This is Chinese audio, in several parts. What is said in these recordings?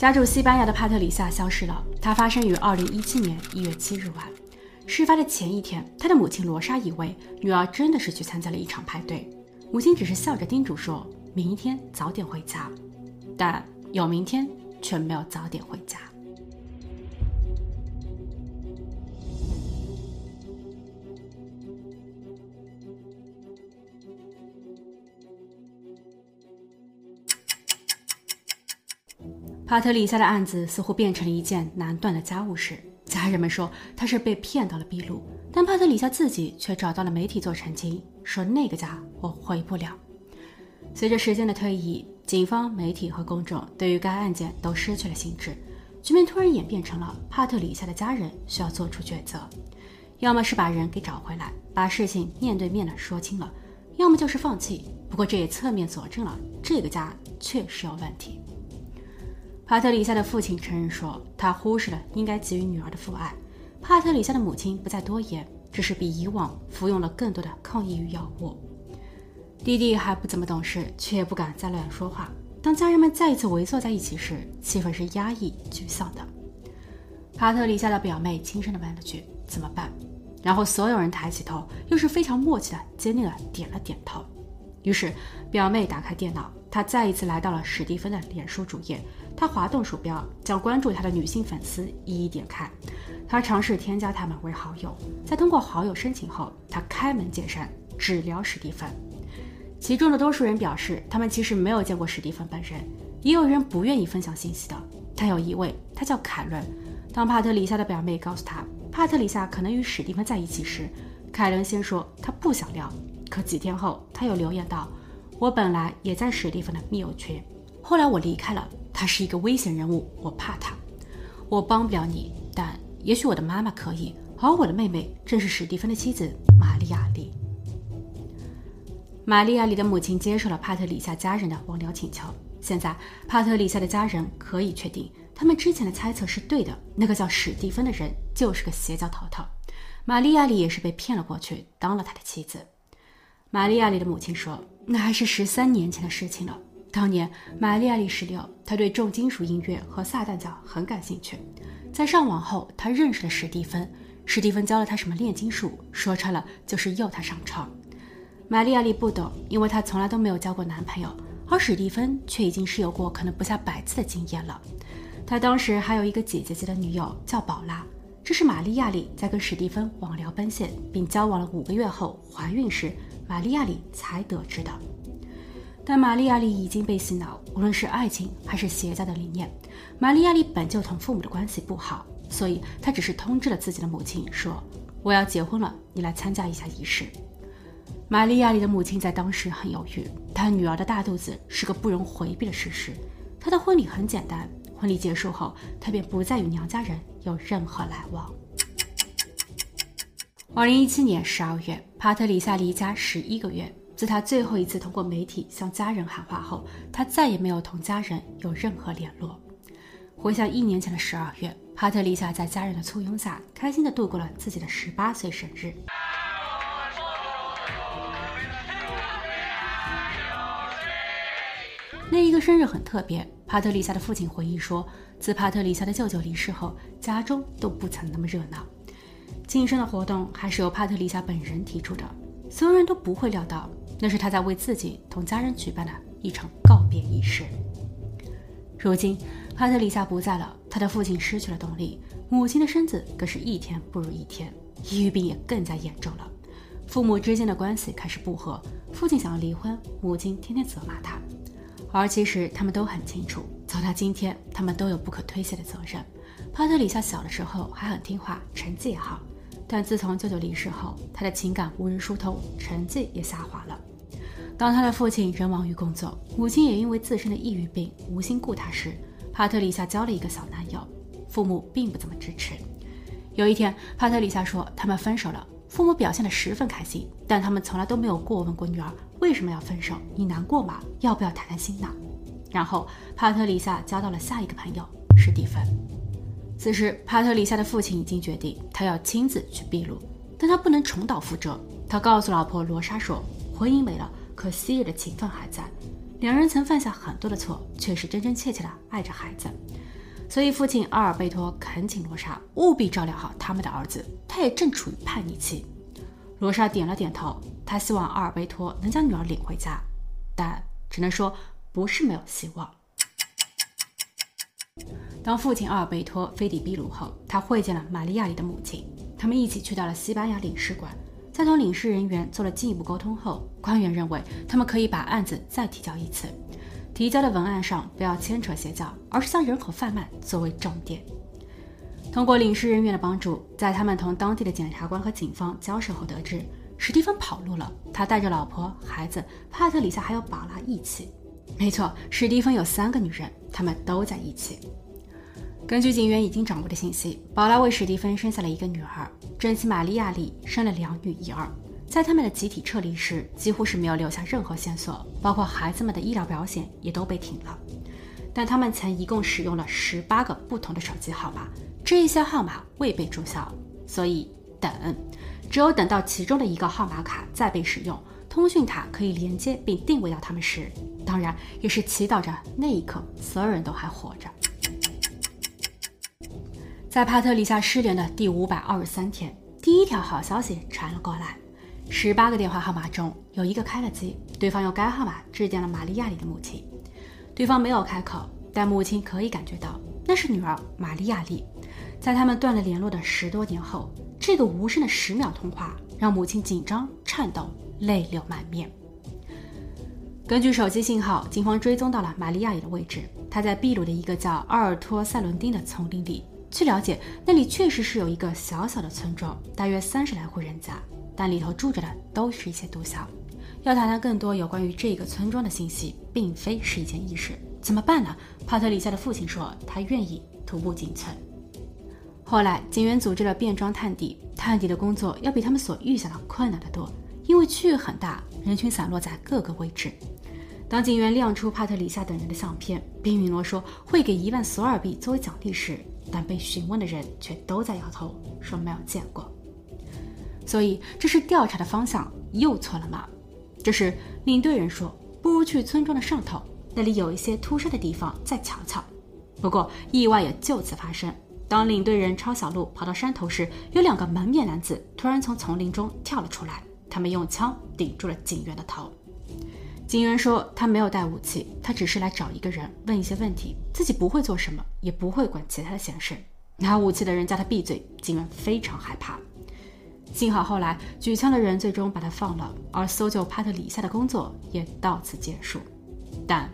家住西班牙的帕特里夏消失了。她发生于二零一七年一月七日晚。事发的前一天，她的母亲罗莎以为女儿真的是去参加了一场派对，母亲只是笑着叮嘱说：“明天早点回家。”但有明天，却没有早点回家。帕特里夏的案子似乎变成了一件难断的家务事。家人们说他是被骗到了秘鲁，但帕特里夏自己却找到了媒体做澄清，说那个家我回不了。随着时间的推移，警方、媒体和公众对于该案件都失去了兴致，局面突然演变成了帕特里夏的家人需要做出抉择：要么是把人给找回来，把事情面对面的说清了；要么就是放弃。不过这也侧面佐证了这个家确实有问题。帕特里夏的父亲承认说，他忽视了应该给予女儿的父爱。帕特里夏的母亲不再多言，只是比以往服用了更多的抗抑郁药物。弟弟还不怎么懂事，却也不敢再乱说话。当家人们再一次围坐在一起时，气氛是压抑、沮丧的。帕特里夏的表妹轻声地问了句：“怎么办？”然后所有人抬起头，又是非常默契的、坚定的点了点头。于是，表妹打开电脑，她再一次来到了史蒂芬的脸书主页。他滑动鼠标，将关注他的女性粉丝一一点开。他尝试添加他们为好友，在通过好友申请后，他开门见山，只聊史蒂芬。其中的多数人表示，他们其实没有见过史蒂芬本人，也有人不愿意分享信息的。但有一位，他叫凯伦。当帕特里夏的表妹告诉他帕特里夏可能与史蒂芬在一起时，凯伦先说他不想聊。可几天后，他又留言道：“我本来也在史蒂芬的密友群，后来我离开了。”他是一个危险人物，我怕他。我帮不了你，但也许我的妈妈可以。而我的妹妹正是史蒂芬的妻子玛利亚里。玛利亚里的母亲接受了帕特里夏家人的网聊请求。现在，帕特里夏的家人可以确定，他们之前的猜测是对的。那个叫史蒂芬的人就是个邪教头头。玛利亚里也是被骗了过去，当了他的妻子。玛利亚里的母亲说：“那还是十三年前的事情了。”当年，玛丽亚里十六，她对重金属音乐和撒旦教很感兴趣。在上网后，她认识了史蒂芬。史蒂芬教了她什么炼金术，说穿了就是诱她上床。玛丽亚里不懂，因为她从来都没有交过男朋友，而史蒂芬却已经是有过可能不下百次的经验了。他当时还有一个姐姐级的女友叫宝拉，这是玛丽亚里在跟史蒂芬网聊奔现并交往了五个月后怀孕时，玛丽亚里才得知的。但玛丽亚里已经被洗脑，无论是爱情还是邪教的理念。玛丽亚里本就同父母的关系不好，所以她只是通知了自己的母亲，说：“我要结婚了，你来参加一下仪式。”玛丽亚里的母亲在当时很犹豫，她女儿的大肚子是个不容回避的事实。她的婚礼很简单，婚礼结束后，她便不再与娘家人有任何来往。二零一七年十二月，帕特里夏离家十一个月。自他最后一次通过媒体向家人喊话后，他再也没有同家人有任何联络。回想一年前的十二月，帕特丽夏在家人的簇拥下，开心地度过了自己的十八岁生日。那一个生日很特别。帕特丽夏的父亲回忆说，自帕特丽夏的舅舅离世后，家中都不曾那么热闹。庆生的活动还是由帕特丽夏本人提出的，所有人都不会料到。那是他在为自己同家人举办的一场告别仪式。如今，帕特里夏不在了，他的父亲失去了动力，母亲的身子更是一天不如一天，抑郁病也更加严重了。父母之间的关系开始不和，父亲想要离婚，母亲天天责骂他。而其实他们都很清楚，走到今天，他们都有不可推卸的责任。帕特里夏小的时候还很听话，成绩也好，但自从舅舅离世后，他的情感无人疏通，成绩也下滑了。当他的父亲仍忙于工作，母亲也因为自身的抑郁病无心顾他时，帕特里夏交了一个小男友，父母并不怎么支持。有一天，帕特里夏说他们分手了，父母表现得十分开心，但他们从来都没有过问过女儿为什么要分手，你难过吗？要不要谈谈心呢？然后，帕特里夏交到了下一个朋友史蒂芬。此时，帕特里夏的父亲已经决定他要亲自去秘鲁，但他不能重蹈覆辙。他告诉老婆罗莎说，婚姻没了。可昔日的情分还在，两人曾犯下很多的错，却是真真切切的爱着孩子。所以父亲阿尔贝托恳请罗莎务必照料好他们的儿子，他也正处于叛逆期。罗莎点了点头，她希望阿尔贝托能将女儿领回家，但只能说不是没有希望。当父亲阿尔贝托飞抵秘鲁后，他会见了玛利亚里的母亲。他们一起去到了西班牙领事馆，在同领事人员做了进一步沟通后，官员认为他们可以把案子再提交一次。提交的文案上不要牵扯邪教，而是将人口贩卖作为重点。通过领事人员的帮助，在他们同当地的检察官和警方交涉后，得知史蒂芬跑路了。他带着老婆、孩子帕特里夏还有宝拉一起。没错，史蒂芬有三个女人，他们都在一起。根据警员已经掌握的信息，宝拉为史蒂芬生下了一个女儿，珍惜玛利亚里生了两女一儿。在他们的集体撤离时，几乎是没有留下任何线索，包括孩子们的医疗保险也都被停了。但他们曾一共使用了十八个不同的手机号码，这一些号码未被注销，所以等，只有等到其中的一个号码卡再被使用，通讯塔可以连接并定位到他们时，当然也是祈祷着那一刻所有人都还活着。在帕特里夏失联的第五百二十三天，第一条好消息传了过来：十八个电话号码中有一个开了机，对方用该号码致电了玛利亚里的母亲。对方没有开口，但母亲可以感觉到那是女儿玛利亚丽。在他们断了联络的十多年后，这个无声的十秒通话让母亲紧张、颤抖、泪流满面。根据手机信号，警方追踪到了玛利亚里的位置，她在秘鲁的一个叫阿尔托塞伦丁的丛林里。据了解，那里确实是有一个小小的村庄，大约三十来户人家，但里头住着的都是一些毒枭。要谈谈更多有关于这个村庄的信息，并非是一件易事。怎么办呢？帕特里夏的父亲说，他愿意徒步进村。后来，警员组织了便装探底，探底的工作要比他们所预想的困难得多，因为区域很大，人群散落在各个位置。当警员亮出帕特里夏等人的相片，并允诺说会给一万索尔币作为奖励时，但被询问的人却都在摇头，说没有见过。所以，这是调查的方向又错了吗？这时，领队人说：“不如去村庄的上头，那里有一些突山的地方，再瞧瞧。”不过，意外也就此发生。当领队人抄小路跑到山头时，有两个蒙面男子突然从丛林中跳了出来，他们用枪顶住了警员的头。警员说：“他没有带武器，他只是来找一个人问一些问题，自己不会做什么，也不会管其他的闲事。”拿武器的人叫他闭嘴，警员非常害怕。幸好后来举枪的人最终把他放了，而搜救帕特里夏的工作也到此结束。但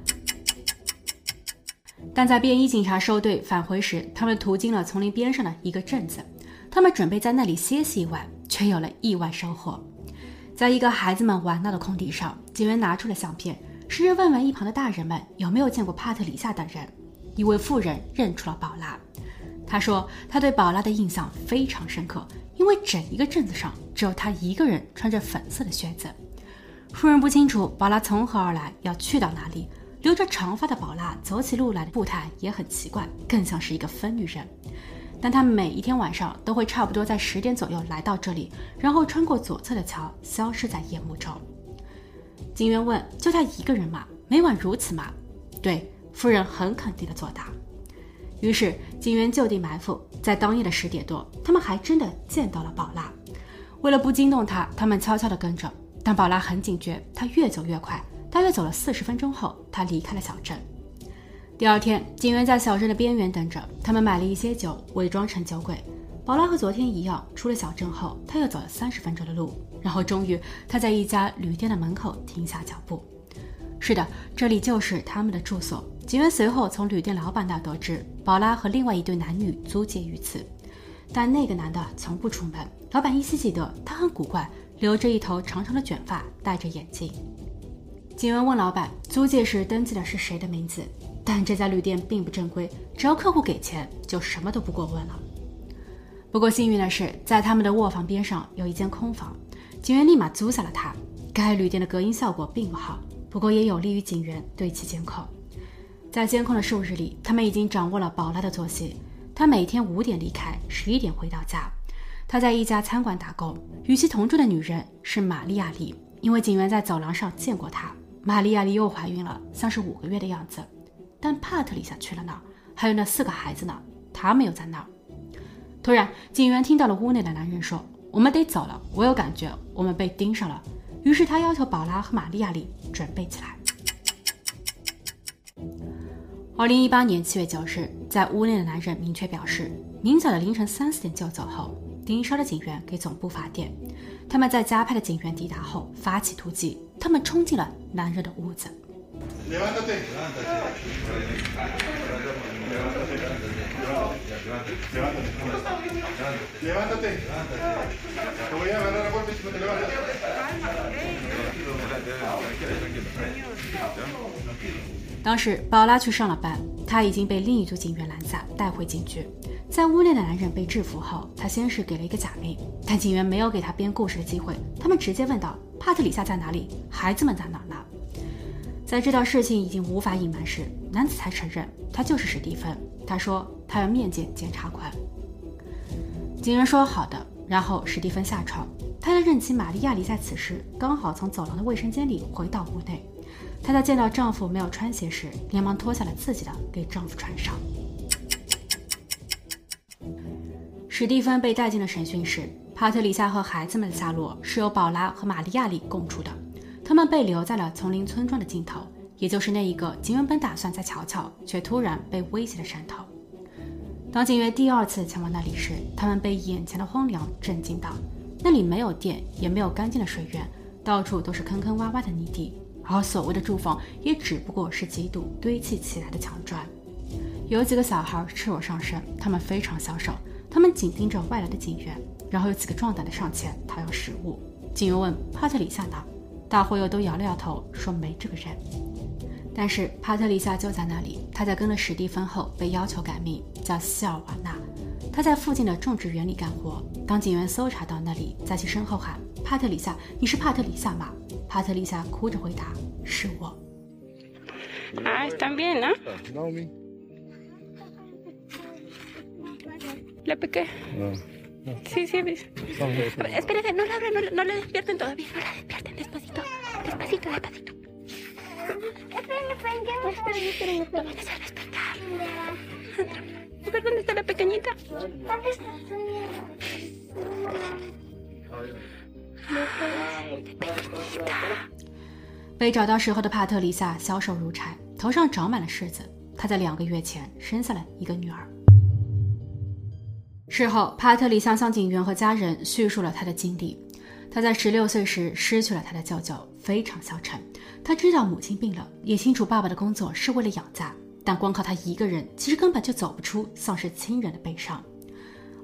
但在便衣警察收队返回时，他们途经了丛林边上的一个镇子，他们准备在那里歇息一晚，却有了意外收获。在一个孩子们玩闹的空地上，警员拿出了相片，试着问问一旁的大人们有没有见过帕特里夏等人。一位妇人认出了宝拉，她说她对宝拉的印象非常深刻。因为整一个镇子上只有她一个人穿着粉色的靴子。夫人不清楚宝拉从何而来，要去到哪里。留着长发的宝拉走起路来的步态也很奇怪，更像是一个疯女人。但她每一天晚上都会差不多在十点左右来到这里，然后穿过左侧的桥，消失在夜幕中。警员问：“就他一个人吗？每晚如此吗？”对，夫人很肯定的作答。于是警员就地埋伏，在当夜的十点多，他们还真的见到了宝拉。为了不惊动他，他们悄悄地跟着，但宝拉很警觉，他越走越快。大约走了四十分钟后，他离开了小镇。第二天，警员在小镇的边缘等着，他们买了一些酒，伪装成酒鬼。宝拉和昨天一样，出了小镇后，他又走了三十分钟的路，然后终于他在一家旅店的门口停下脚步。是的，这里就是他们的住所。警员随后从旅店老板那得知，宝拉和另外一对男女租借于此，但那个男的从不出门。老板依稀记得他很古怪，留着一头长长的卷发，戴着眼镜。警员问老板，租借时登记的是谁的名字？但这家旅店并不正规，只要客户给钱，就什么都不过问了。不过幸运的是，在他们的卧房边上有一间空房，警员立马租下了它。该旅店的隔音效果并不好。不过也有利于警员对其监控。在监控的数日里，他们已经掌握了宝拉的作息。她每天五点离开，十一点回到家。她在一家餐馆打工。与其同住的女人是玛利亚丽，因为警员在走廊上见过她。玛利亚丽又怀孕了，像是五个月的样子。但帕特里夏去了哪儿？还有那四个孩子呢？他们又在哪儿？突然，警员听到了屋内的男人说：“我们得走了，我有感觉，我们被盯上了。”于是他要求宝拉和玛利亚丽准备起来。二零一八年七月九日，在屋内的男人明确表示，明早的凌晨三四点就走后，盯梢的警员给总部发电。他们在加派的警员抵达后发起突击，他们冲进了男人的屋子。当时宝拉去上了班，她已经被另一组警员拦下，带回警局。在屋内的男人被制服后，他先是给了一个假名，但警员没有给他编故事的机会，他们直接问道：“帕特里夏在哪里？孩子们在哪呢？”在知道事情已经无法隐瞒时，男子才承认他就是史蒂芬。他说他要面见检察官。警员说好的，然后史蒂芬下床，他的任妻玛利亚里在此时刚好从走廊的卫生间里回到屋内。她在见到丈夫没有穿鞋时，连忙脱下了自己的给丈夫穿上。史蒂芬被带进了审讯室，帕特里夏和孩子们的下落是由宝拉和玛利亚里供出的。他们被留在了丛林村庄的尽头，也就是那一个警员本打算再瞧瞧，却突然被威胁的山头。当警员第二次前往那里时，他们被眼前的荒凉震惊到。那里没有电，也没有干净的水源，到处都是坑坑洼洼的泥地，而所谓的住房也只不过是几堵堆砌起来的墙砖。有几个小孩赤裸上身，他们非常消瘦，他们紧盯着外来的警员，然后有几个壮胆的上前讨要食物。警员问帕特里夏哪？大伙又都摇了摇头，说没这个人。但是帕特里夏就在那里，他在跟了史蒂芬后被要求改名叫希尔瓦纳。他在附近的种植园里干活。当警员搜查到那里，在其身后喊：“帕特里夏，你是帕特里夏吗？”帕特里夏哭着回答：“是我。”啊，están bien, ¿no? La pequeña. Sí, sí. Espérate, no la abran, no, no la despierten todavía, no la despierten, 被找到时候的帕特里萨消瘦如柴，头上长满了虱子。她在两个月前生下了一个女儿。事后，帕特里萨向警员和家人叙述了她的经历。他在十六岁时失去了他的舅舅，非常消沉。他知道母亲病了，也清楚爸爸的工作是为了养家，但光靠他一个人，其实根本就走不出丧失亲人的悲伤。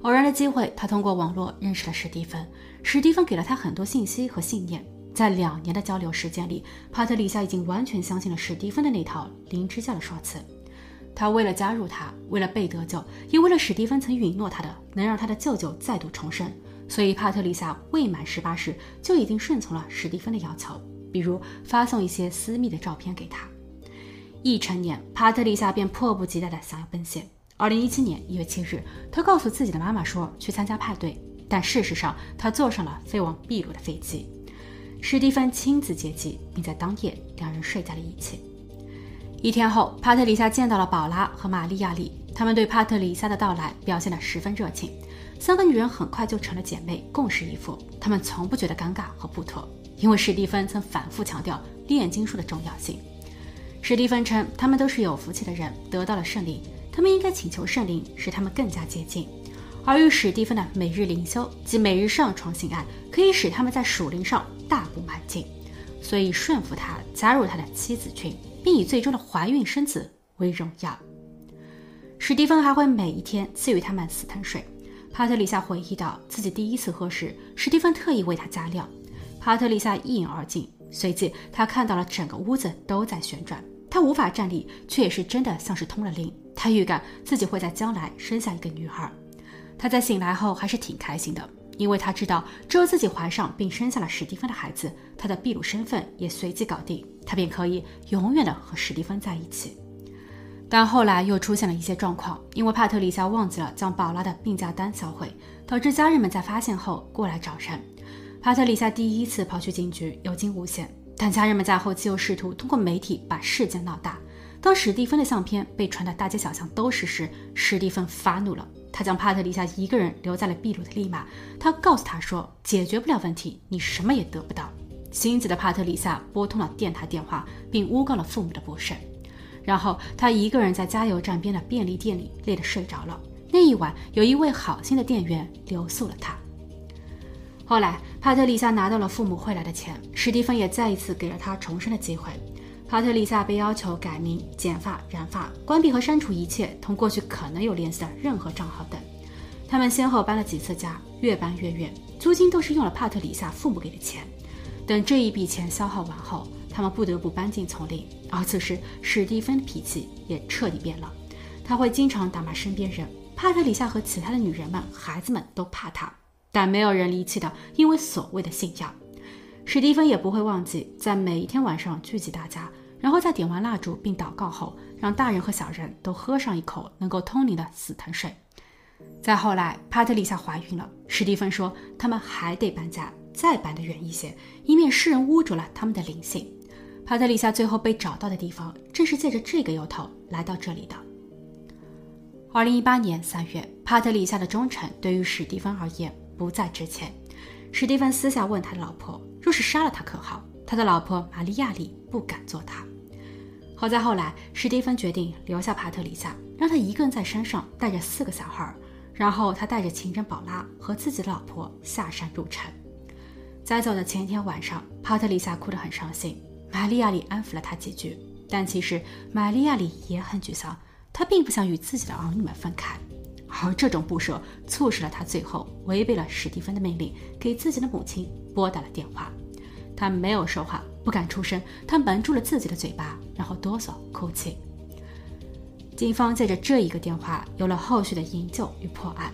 偶然的机会，他通过网络认识了史蒂芬。史蒂芬给了他很多信息和信念。在两年的交流时间里，帕特里夏已经完全相信了史蒂芬的那套灵芝教的说辞。他为了加入他，为了被得救，也为了史蒂芬曾允诺他的能让他的舅舅再度重生，所以帕特里夏未满十八时就已经顺从了史蒂芬的要求，比如发送一些私密的照片给他。一成年，帕特里夏便迫不及待地想要奔现。二零一七年一月七日，他告诉自己的妈妈说去参加派对，但事实上他坐上了飞往秘鲁的飞机。史蒂芬亲自接机，并在当夜两人睡在了一起。一天后，帕特里夏见到了宝拉和玛利亚丽，他们对帕特里夏的到来表现得十分热情。三个女人很快就成了姐妹，共侍一夫。她们从不觉得尴尬和不妥，因为史蒂芬曾反复强调炼金术的重要性。史蒂芬称，他们都是有福气的人，得到了圣灵，他们应该请求圣灵使他们更加接近。而与史蒂芬的每日灵修及每日上床性爱，可以使他们在属灵上大步迈进，所以顺服他，加入他的妻子群。并以最终的怀孕生子为荣耀。史蒂芬还会每一天赐予他们死藤水。帕特里夏回忆到，自己第一次喝时，史蒂芬特意为他加料。帕特里夏一饮而尽，随即他看到了整个屋子都在旋转。他无法站立，却也是真的像是通了灵。他预感自己会在将来生下一个女孩。他在醒来后还是挺开心的。因为他知道，只有自己怀上并生下了史蒂芬的孩子，他的秘鲁身份也随即搞定，他便可以永远的和史蒂芬在一起。但后来又出现了一些状况，因为帕特里夏忘记了将宝拉的病假单销毁，导致家人们在发现后过来找人。帕特里夏第一次跑去警局有惊无险，但家人们在后期又试图通过媒体把事件闹大。当史蒂芬的相片被传得大街小巷都是时，史蒂芬发怒了。他将帕特里夏一个人留在了秘鲁的利马。他告诉他说：“解决不了问题，你什么也得不到。”心急的帕特里夏拨通了电台电话，并诬告了父母的不是。然后他一个人在加油站边的便利店里累得睡着了。那一晚，有一位好心的店员留宿了他。后来，帕特里夏拿到了父母汇来的钱，史蒂芬也再一次给了他重生的机会。帕特里萨被要求改名、剪发、染发、关闭和删除一切同过去可能有联系的任何账号等。他们先后搬了几次家，越搬越远，租金都是用了帕特里萨父母给的钱。等这一笔钱消耗完后，他们不得不搬进丛林。而此时，史蒂芬的脾气也彻底变了，他会经常打骂身边人。帕特里夏和其他的女人们、孩子们都怕他，但没有人离弃的，因为所谓的信仰。史蒂芬也不会忘记，在每一天晚上聚集大家。然后在点完蜡烛并祷告后，让大人和小人都喝上一口能够通灵的死藤水。再后来，帕特里夏怀孕了，史蒂芬说他们还得搬家，再搬得远一些，以免世人污浊了他们的灵性。帕特里夏最后被找到的地方，正是借着这个由头来到这里的。二零一八年三月，帕特里夏的忠诚对于史蒂芬而言不再值钱。史蒂芬私下问他的老婆，若是杀了他可好？他的老婆玛利亚里不敢做他。好在后来，史蒂芬决定留下帕特里夏，让他一个人在山上带着四个小孩。然后他带着情人宝拉和自己的老婆下山入城。在走的前一天晚上，帕特里夏哭得很伤心。玛利亚里安抚了他几句，但其实玛利亚里也很沮丧。他并不想与自己的儿女们分开，而这种不舍促使了他最后违背了史蒂芬的命令，给自己的母亲拨打了电话。他没有说话。不敢出声，他蒙住了自己的嘴巴，然后哆嗦哭泣。警方借着这一个电话，有了后续的营救与破案。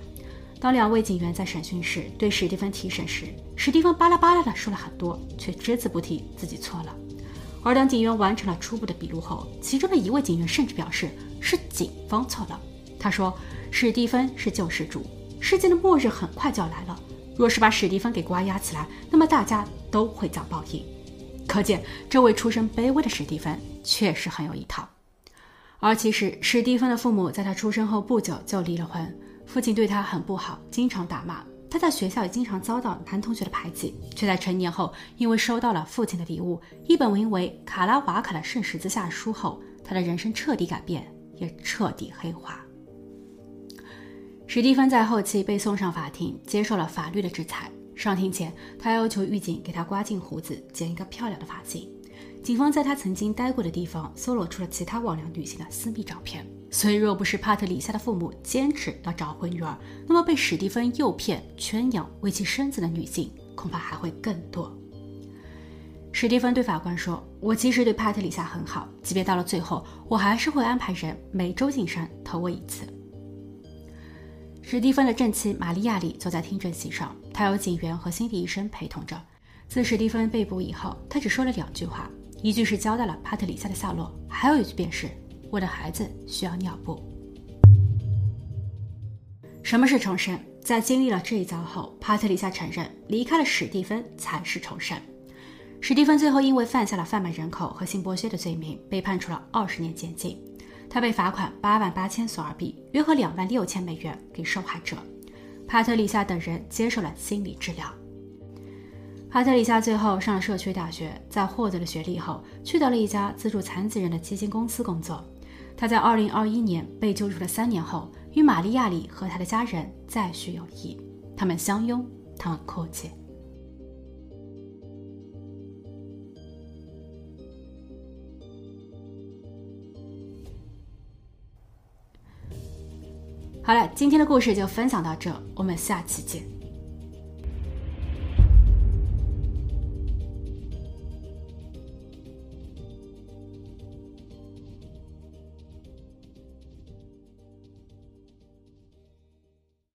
当两位警员在审讯室对史蒂芬提审时，史蒂芬巴拉巴拉的说了很多，却只字不提自己错了。而当警员完成了初步的笔录后，其中的一位警员甚至表示是警方错了。他说：“史蒂芬是救世主，世界的末日很快就要来了。若是把史蒂芬给关押起来，那么大家都会遭报应。”可见，这位出身卑微的史蒂芬确实很有一套。而其实，史蒂芬的父母在他出生后不久就离了婚，父亲对他很不好，经常打骂。他在学校也经常遭到男同学的排挤，却在成年后，因为收到了父亲的礼物——一本名为《卡拉瓦卡的圣十字架》书后，他的人生彻底改变，也彻底黑化。史蒂芬在后期被送上法庭，接受了法律的制裁。上庭前，他要求狱警给他刮净胡子，剪一个漂亮的发型。警方在他曾经待过的地方搜罗出了其他网聊女性的私密照片。所以，若不是帕特里夏的父母坚持要找回女儿，那么被史蒂芬诱骗圈养为其生子的女性恐怕还会更多。史蒂芬对法官说：“我其实对帕特里夏很好，即便到了最后，我还是会安排人每周进山投喂一次。”史蒂芬的正妻玛利亚里坐在听证席上，她有警员和心理医生陪同着。自史蒂芬被捕以后，他只说了两句话，一句是交代了帕特里夏的下落，还有一句便是我的孩子需要尿布。什么是重生？在经历了这一遭后，帕特里夏承认离开了史蒂芬才是重生。史蒂芬最后因为犯下了贩卖人口和性剥削的罪名，被判处了二十年监禁。他被罚款八万八千索尔币，约合两万六千美元给受害者。帕特里夏等人接受了心理治疗。帕特里夏最后上了社区大学，在获得了学历后，去到了一家资助残疾人的基金公司工作。他在二零二一年被救出了三年后，与玛利亚里和他的家人再续友谊。他们相拥，他们哭泣。好了，今天的故事就分享到这，我们下期见。